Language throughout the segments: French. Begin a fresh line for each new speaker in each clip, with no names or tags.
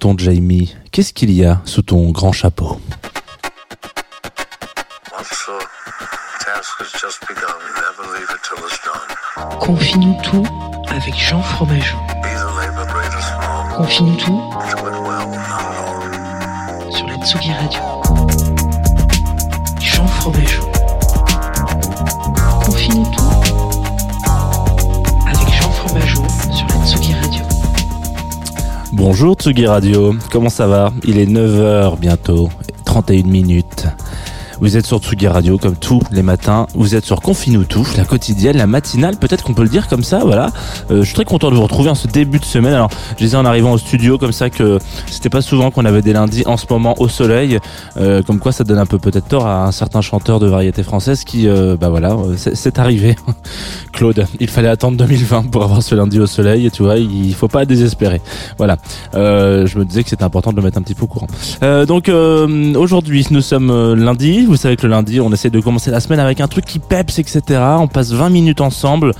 Tonton Jamie, qu'est-ce qu'il y a sous ton grand chapeau?
Confie-nous tout avec Jean Fromageau. Confie-nous tout sur la Tsugi Radio. Jean Fromageau.
Bonjour Tsugi Radio, comment ça va? Il est 9h bientôt, 31 minutes. Vous êtes sur Tsugi Radio comme tous les matins. Vous êtes sur Confine-nous tout, la quotidienne, la matinale, peut-être qu'on peut le dire comme ça, voilà. Euh, je suis très content de vous retrouver en ce début de semaine. Alors, je disais en arrivant au studio comme ça que c'était pas souvent qu'on avait des lundis en ce moment au soleil. Euh, comme quoi ça donne un peu peut-être tort à un certain chanteur de variété française qui, euh, bah voilà, euh, c'est arrivé. Claude, il fallait attendre 2020 pour avoir ce lundi au soleil tu vois, il faut pas désespérer. Voilà. Euh, je me disais que c'était important de le mettre un petit peu au courant. Euh, donc aujourd'hui, nous sommes lundi. Vous savez que le lundi, on essaie de commencer la semaine avec un truc qui peps, etc. On passe 20 minutes ensemble.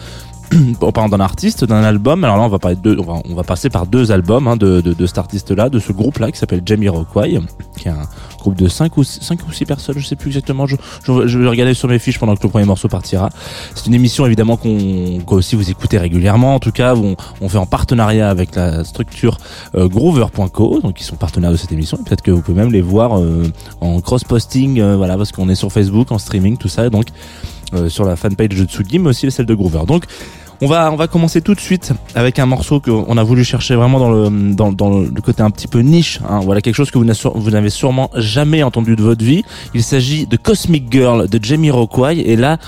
en parlant d'un artiste, d'un album. Alors là, on va parler de on va, on va passer par deux albums hein, de, de, de cet artiste-là, de ce groupe-là qui s'appelle Jamie Rockway, qui est un groupe de 5 ou, 5 ou 6 personnes, je sais plus exactement. Je, je, je vais regarder sur mes fiches pendant que le premier morceau partira. C'est une émission évidemment qu'on que aussi vous écoutez régulièrement. En tout cas, on, on fait en partenariat avec la structure euh, Groover.co, donc ils sont partenaires de cette émission. Peut-être que vous pouvez même les voir euh, en cross-posting, euh, voilà, parce qu'on est sur Facebook, en streaming, tout ça. Donc euh, sur la fanpage de Tsugi, mais aussi celle de Groover. Donc on va on va commencer tout de suite avec un morceau qu'on a voulu chercher vraiment dans le dans, dans le côté un petit peu niche. Hein. Voilà quelque chose que vous n'avez sûrement jamais entendu de votre vie. Il s'agit de Cosmic Girl de Jamie Rockway. Et là,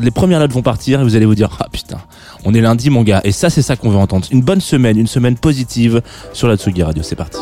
les premières notes vont partir et vous allez vous dire ah putain, on est lundi mon gars. Et ça c'est ça qu'on veut entendre. Une bonne semaine, une semaine positive sur la Tsugi Radio. C'est parti.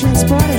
transport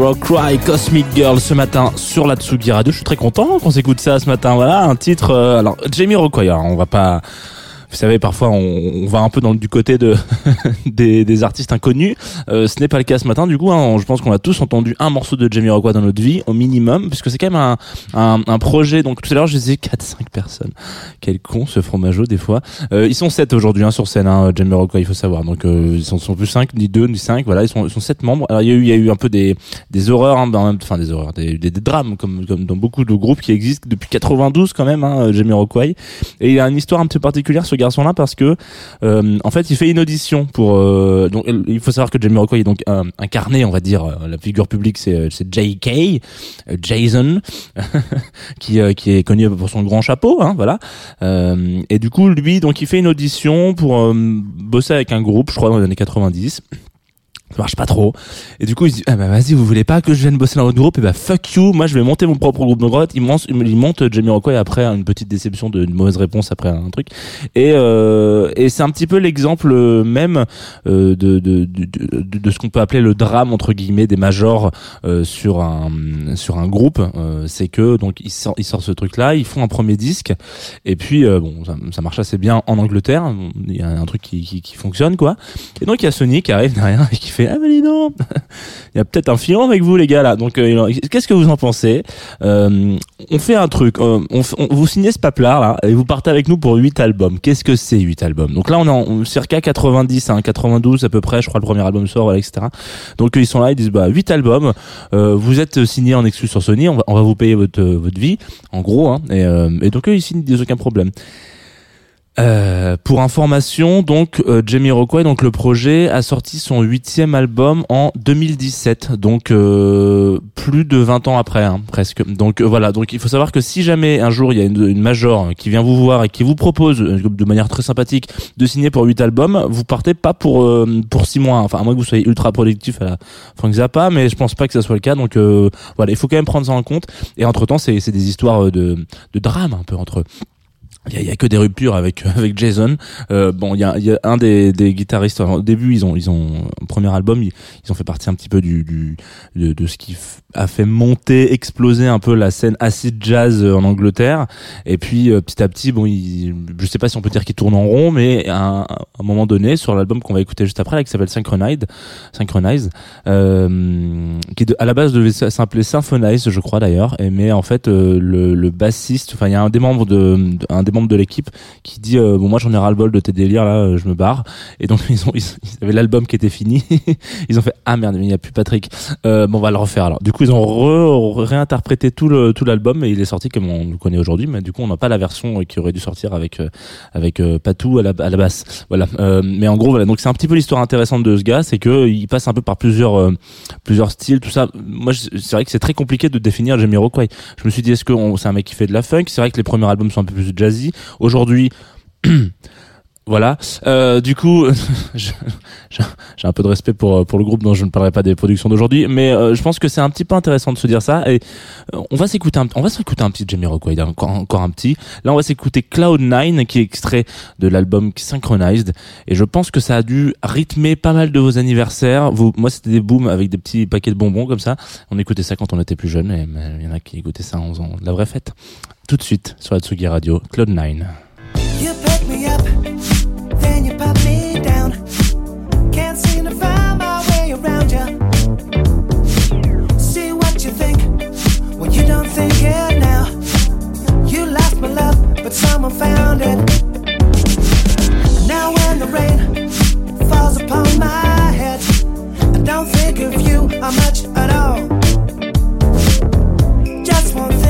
Jamie Rockray, Cosmic Girl ce matin sur la Tsugi Radio. Je suis très content qu'on s'écoute ça ce matin. Voilà un titre. euh, alors Jamie Rockray, alors, on va pas. Vous savez, parfois on, on va un peu dans du côté de des, des artistes inconnus. Euh, ce n'est pas le cas ce matin. Du coup, hein, je pense qu'on a tous entendu un morceau de Jamie Rockray dans notre vie, au minimum, puisque c'est quand même un, un, un projet. Donc tout à l'heure, je disais 4-5 personnes. Quel con ce fromageau des fois. Euh, ils sont 7 aujourd'hui hein, sur scène. Hein, Jamie Rockray, il faut savoir. Donc euh, ils sont, sont plus 5, ni 2, ni 5. Voilà, ils sont, ils sont 7 membres. Alors il y a eu, il y a eu un peu des des horreurs, hein, ben, enfin des horreurs, des, des, drames comme comme dans beaucoup de groupes qui existent depuis 92 quand même. Hein, Jamie Rockray. Et il a une histoire un peu particulière garçon-là parce que euh, en fait il fait une audition pour euh, donc il faut savoir que Jamie Rockray est donc euh, incarné on va dire euh, la figure publique c'est J.K. Jason qui qui est connu pour son grand chapeau hein, voilà et du coup lui donc il fait une audition pour bosser avec un groupe je crois dans les années 90 ça marche pas trop. Et du coup, il se dit, ah bah vas-y, vous voulez pas que je vienne bosser dans votre groupe? Et bah fuck you, moi je vais monter mon propre groupe. Donc en fait, il monte, il monte Jamie Rockway après une petite déception de une mauvaise réponse après un truc. Et, euh, et c'est un petit peu l'exemple même euh, de, de, de, de, de ce qu'on peut appeler le drame entre guillemets des majors euh, sur un sur un groupe. Euh, c'est que donc ils sortent, ils sortent ce truc là, ils font un premier disque et puis euh, bon ça, ça marche assez bien en Angleterre. Il y a un truc qui, qui, qui fonctionne quoi. Et donc il y a Sony qui arrive derrière et qui fait ah mais dis donc, il y a peut-être un filon avec vous les gars là. Donc euh, qu'est-ce que vous en pensez? Euh, On fait un truc, euh, on, vous signez ce paplard là et vous partez avec nous pour 8 albums. Qu'est-ce que c'est 8 albums? Donc là on est en circa 90, hein, 92 à peu près, je crois le premier album sort, voilà, etc. Donc ils sont là, ils disent bah 8 albums, euh, vous êtes signé en exclu sur Sony, on va, vous payer votre votre vie, en gros, hein, et, donc eux ils signent, ils aucun problème. Euh, pour information, donc euh, Jamie Rockway, donc le projet a sorti son huitième album en 2017, donc euh, plus de 20 ans après, hein, presque. Donc euh, voilà, donc il faut savoir que si jamais un jour il y a une, une major qui vient vous voir et qui vous propose euh, de manière très sympathique de signer pour huit albums, vous partez pas pour pour six mois, enfin à moins que vous soyez ultra productif à la Frank Zappa, mais je pense pas que ça soit le cas. Donc voilà, il faut quand même prendre ça en compte. Et entre temps, c'est des histoires de de drame un peu entre eux. Il y y a que des ruptures avec avec Jason. Euh, bon, il y a, y a un des, des guitaristes. au début, ils ont ils ont premier album, ils, ont fait partie un petit peu du, du de, de ce qui a fait monter, exploser un peu la scène acid jazz euh, en Angleterre. Et puis euh, petit à petit, bon, ils, je sais pas si on peut dire qu'ils tournent en rond, mais à un, moment donné, sur l'album qu'on va écouter juste après, là, qui s'appelle Synchronize, Synchronize, euh, qui à la base devait s'appeler Symphonize, je crois d'ailleurs, mais en fait euh, le, le bassiste, enfin il y a un des membres de, de- un des membres de l'équipe qui dit euh, bon moi j'en ai ras le bol de tes délires là, euh, je me barre, et donc ils avaient l'album qui était fini, ils ont fait ah merde mais il n'y a plus Patrick, euh, bon on va le refaire alors. Du coup ils ont re- réinterprété tout le tout l'album et il est sorti comme on le connaît aujourd'hui, mais du coup on n'a pas la version qui aurait dû sortir avec avec Patou à la, à la basse, voilà. Mais en gros voilà donc c'est un petit peu l'histoire intéressante de ce gars, c'est que il passe un peu par plusieurs plusieurs styles, tout ça. Moi, c'est vrai que c'est très compliqué de définir Jamie Rockway. Je me suis dit, est-ce que c'est un mec qui fait de la funk? C'est vrai que les premiers albums sont un peu plus jazzy. Aujourd'hui, Voilà. Euh, du coup, j'ai un peu de respect pour euh, pour le groupe dont je ne parlerai pas des productions d'aujourd'hui, mais euh, je pense que c'est un petit peu intéressant de se dire ça. Et euh, on va s'écouter un on va s'écouter un petit Jamie Rockway, encore, encore un petit. Là, on va s'écouter Cloud 9 qui est extrait de l'album Synchronized. Et je pense que ça a dû rythmer pas mal de vos anniversaires. Vous, moi, c'était des booms avec des petits paquets de bonbons comme ça. On écoutait ça quand on était plus jeune. Et il y en a qui écoutaient ça en faisant la vraie fête. Tout de suite sur la Radio, Cloud 9.
you pop me down. Can't seem to find my way around you. See what you think you don't think it now. You lost my love, but someone found it. Now when the rain falls upon my head, I don't think of you uh, much at all. Just one thing.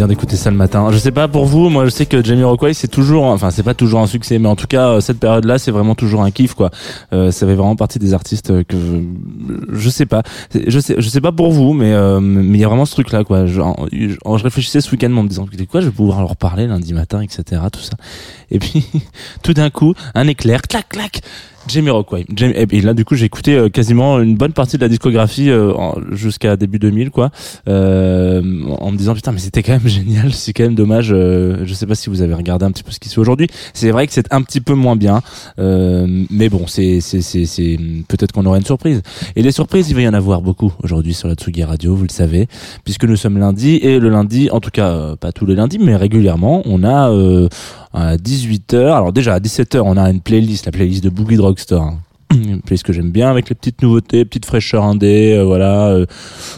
D'écouter ça le matin. Je sais pas pour vous, moi je sais que Jamie Rockway c'est toujours, enfin c'est pas toujours un succès, mais en tout cas euh, cette période-là c'est vraiment toujours un kiff quoi. Euh, ça fait vraiment partie des artistes euh, que je sais pas, je sais, je sais pas pour vous, mais euh, mais il y a vraiment ce truc là quoi. Je, je, je réfléchissais ce week-end en me disant quoi, je vais pouvoir leur parler lundi matin, etc. Tout ça. Et puis tout d'un coup un éclair, clac clac. Jamie Rockway. Jamie, et là, du coup, j'ai écouté euh, quasiment une bonne partie de la discographie euh, jusqu'à début 2000, quoi, euh, en me disant putain, mais c'était quand même génial. C'est quand même dommage. Euh, je sais pas si vous avez regardé un petit peu ce qui se fait aujourd'hui. C'est vrai que c'est un petit peu moins bien, euh, mais bon, c'est c'est c'est c'est peut-être qu'on aura une surprise. Et les surprises, il va y en avoir beaucoup aujourd'hui sur la Tsugi Radio, vous le savez, puisque nous sommes lundi et le lundi, en tout cas pas tous les lundis, mais régulièrement, on a euh, à 18h. Alors déjà à 17h, on a une playlist, la playlist de Boogie Drugstore. hein. Une playlist que j'aime bien avec les petites nouveautés, petites fraîcheurs indé, euh, voilà. euh,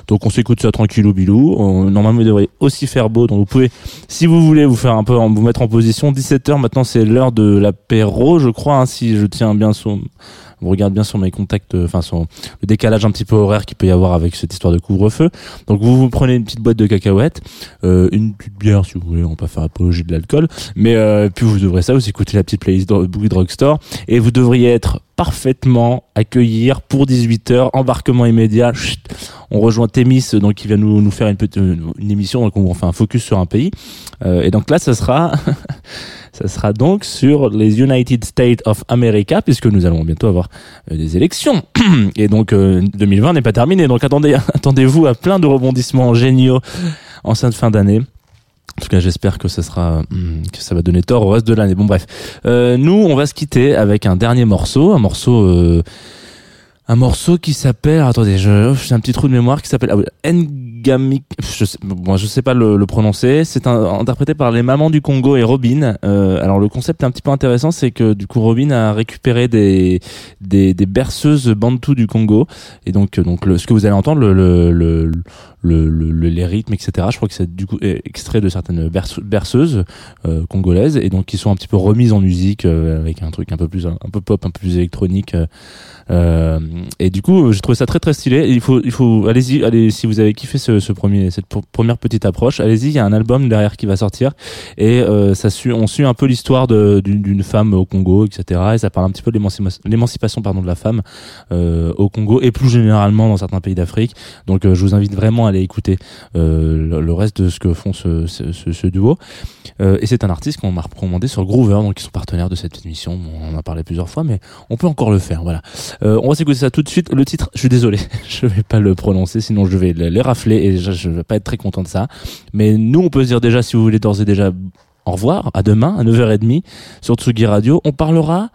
donc on s'écoute ça tranquillou bilou. Normalement il devrait aussi faire beau, donc vous pouvez, si vous voulez vous faire un peu, vous mettre en position. 17h maintenant c'est l'heure de l'apéro, je crois, hein, si je tiens bien sur, vous regardez bien sur mes contacts, euh, enfin sur le décalage un petit peu horaire qu'il peut y avoir avec cette histoire de couvre-feu. Donc vous vous prenez une petite boîte de cacahuètes, euh, une petite bière si vous voulez, on va pas faire apologie de l'alcool, mais euh, puis vous ouvrez ça, vous écoutez la petite playlist de Boogie Drugstore et vous devriez être parfaitement accueillir pour 18h, embarquement immédiat. chut, on rejoint Témis, donc qui vient nous, nous faire une petite une émission, donc on fait un focus sur un pays. Euh, et donc là, ça sera ça sera donc sur les United States of America, puisque nous allons bientôt avoir euh, des élections. Et donc euh, 2020 n'est pas terminé, donc attendez, attendez-vous à plein de rebondissements géniaux en cette fin d'année. En tout cas, j'espère que ça sera hum, que ça va donner tort au reste de l'année. Bon, bref, Euh, nous, on va se quitter avec un dernier morceau, un morceau, euh, un morceau qui s'appelle. Attendez, oh, j'ai un petit trou de mémoire qui s'appelle ah Ngami. Je sais, je sais pas le, prononcer. C'est interprété par les mamans du Congo et Robin. Euh, alors le concept est un petit peu intéressant, c'est que du coup Robin a récupéré des des, berceuses bantou du Congo et donc euh, donc ce que vous allez entendre le le, le, le, le- le- les rythmes etc. Je crois que c'est du coup extrait de certaines berce- berceuses euh, congolaises et donc qui sont un petit peu remises en musique avec un truc un peu plus un peu pop, un peu plus électronique. et du coup, j'ai trouvé ça très très stylé. Il faut, il faut, allez-y, allez, si vous avez kiffé ce, premier, cette première petite approche, allez-y. Il y a un album derrière qui va sortir et euh, on suit un peu l'histoire d'une femme au Congo, etc. Et ça parle un petit peu de l'émancipation, pardon de la femme euh, au Congo et plus généralement dans certains pays d'Afrique. Donc, euh, je vous invite vraiment à aller écouter euh, le, reste de ce que font ce, duo. Euh, et c'est un artiste qu'on m'a recommandé sur Groover, donc ils sont partenaires de cette émission. Bon, on en a parlé plusieurs fois, mais on peut encore le faire. Voilà. Euh, on va s'écouter ça tout de suite. Le titre, je suis désolé, je vais pas le prononcer, sinon je vais les rafler et je, je vais pas être très content de ça. Mais nous, on peut se dire déjà, si vous voulez d'ores et déjà, au revoir, à demain, à 9h30 sur Tsugi Radio. On parlera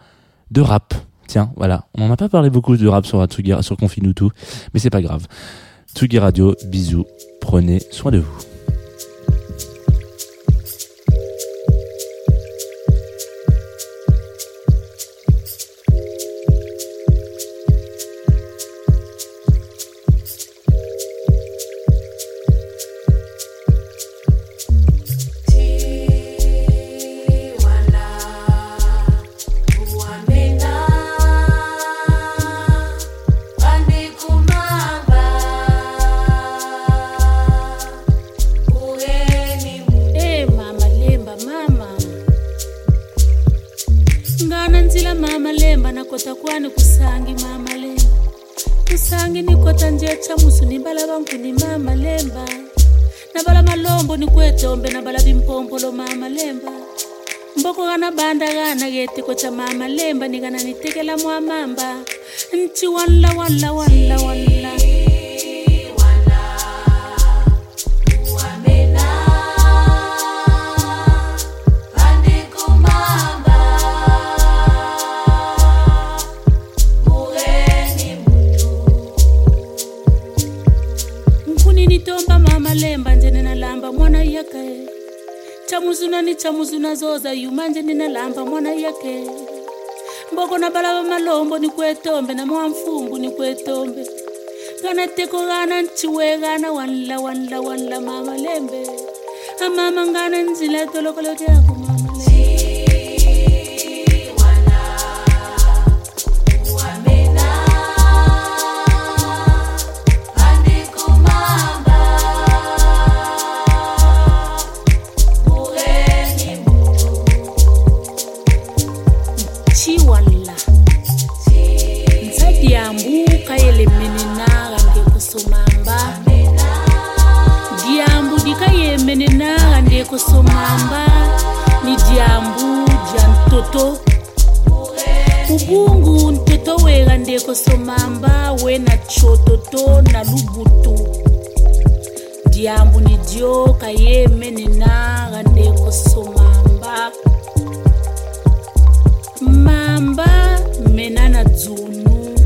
de rap. Tiens, voilà. On n'en a pas parlé beaucoup de rap sur Tsugi, sur Confinutu, mais c'est pas grave. Tsugi Radio, bisous. Prenez soin de vous.
Nje chamusu nimbala vanku ni mama lemba. Nabala malombo ni kwetombe nabala vimpompolo mama lemba. Mboko gana banda gana getiko cha mama lemba nigana nitekela mwamamba nchi walla walla walla walla chamuzuna ni chamuzuna zoza yumanje ninalamba mwana yake. Mboko na balaba malombo ni kwetombe na mwamfungu ni kwetombe gana teko gana nchiwe gana wanla wanla wanla mama lembe. Amama ngana nzila tolokolo dyako mama ndyoka yemene naga nekusomamba mamba mena na dzunu.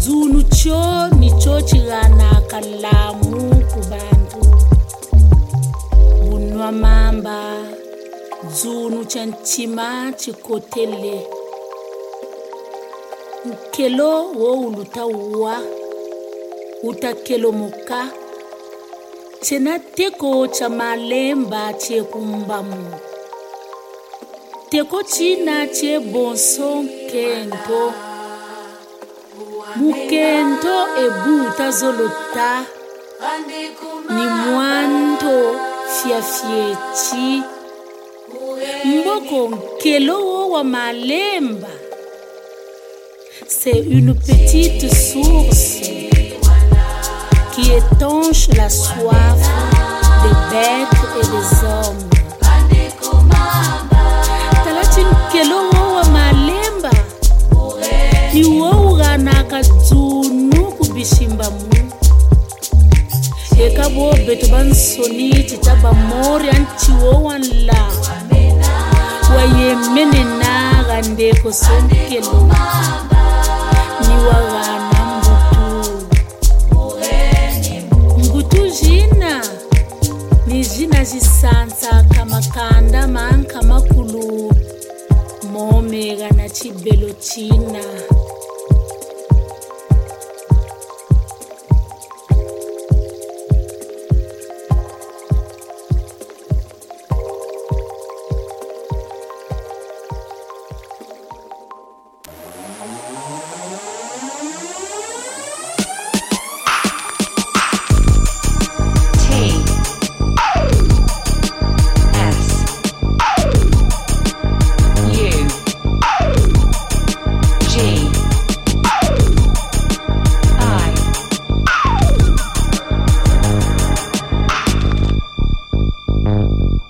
Dzunu cho nicho chiganaka lamu ku bantu. Bunwa mamba dzunu cha ntima chikotele. Ukelo wo uluta uwa utakelo moka chena teko cha malemba chekumbamu teko china che bonso nkento mukento ebuta zolota. Ni mwanto fiafiechi mboko nkelo wa malemba. C'est une petite source qui étanche la soif des bêtes et des hommes. Talati nkelo wo wa malemba. Ni wo ughanaka dzunu kubishimbamu eka bo beto ba nsoni tita bamori a nchiwo wanla wayemenenaga ndeko sonkelo ni ni zhina zisansa kamakanda manka makulu momega na chibelo china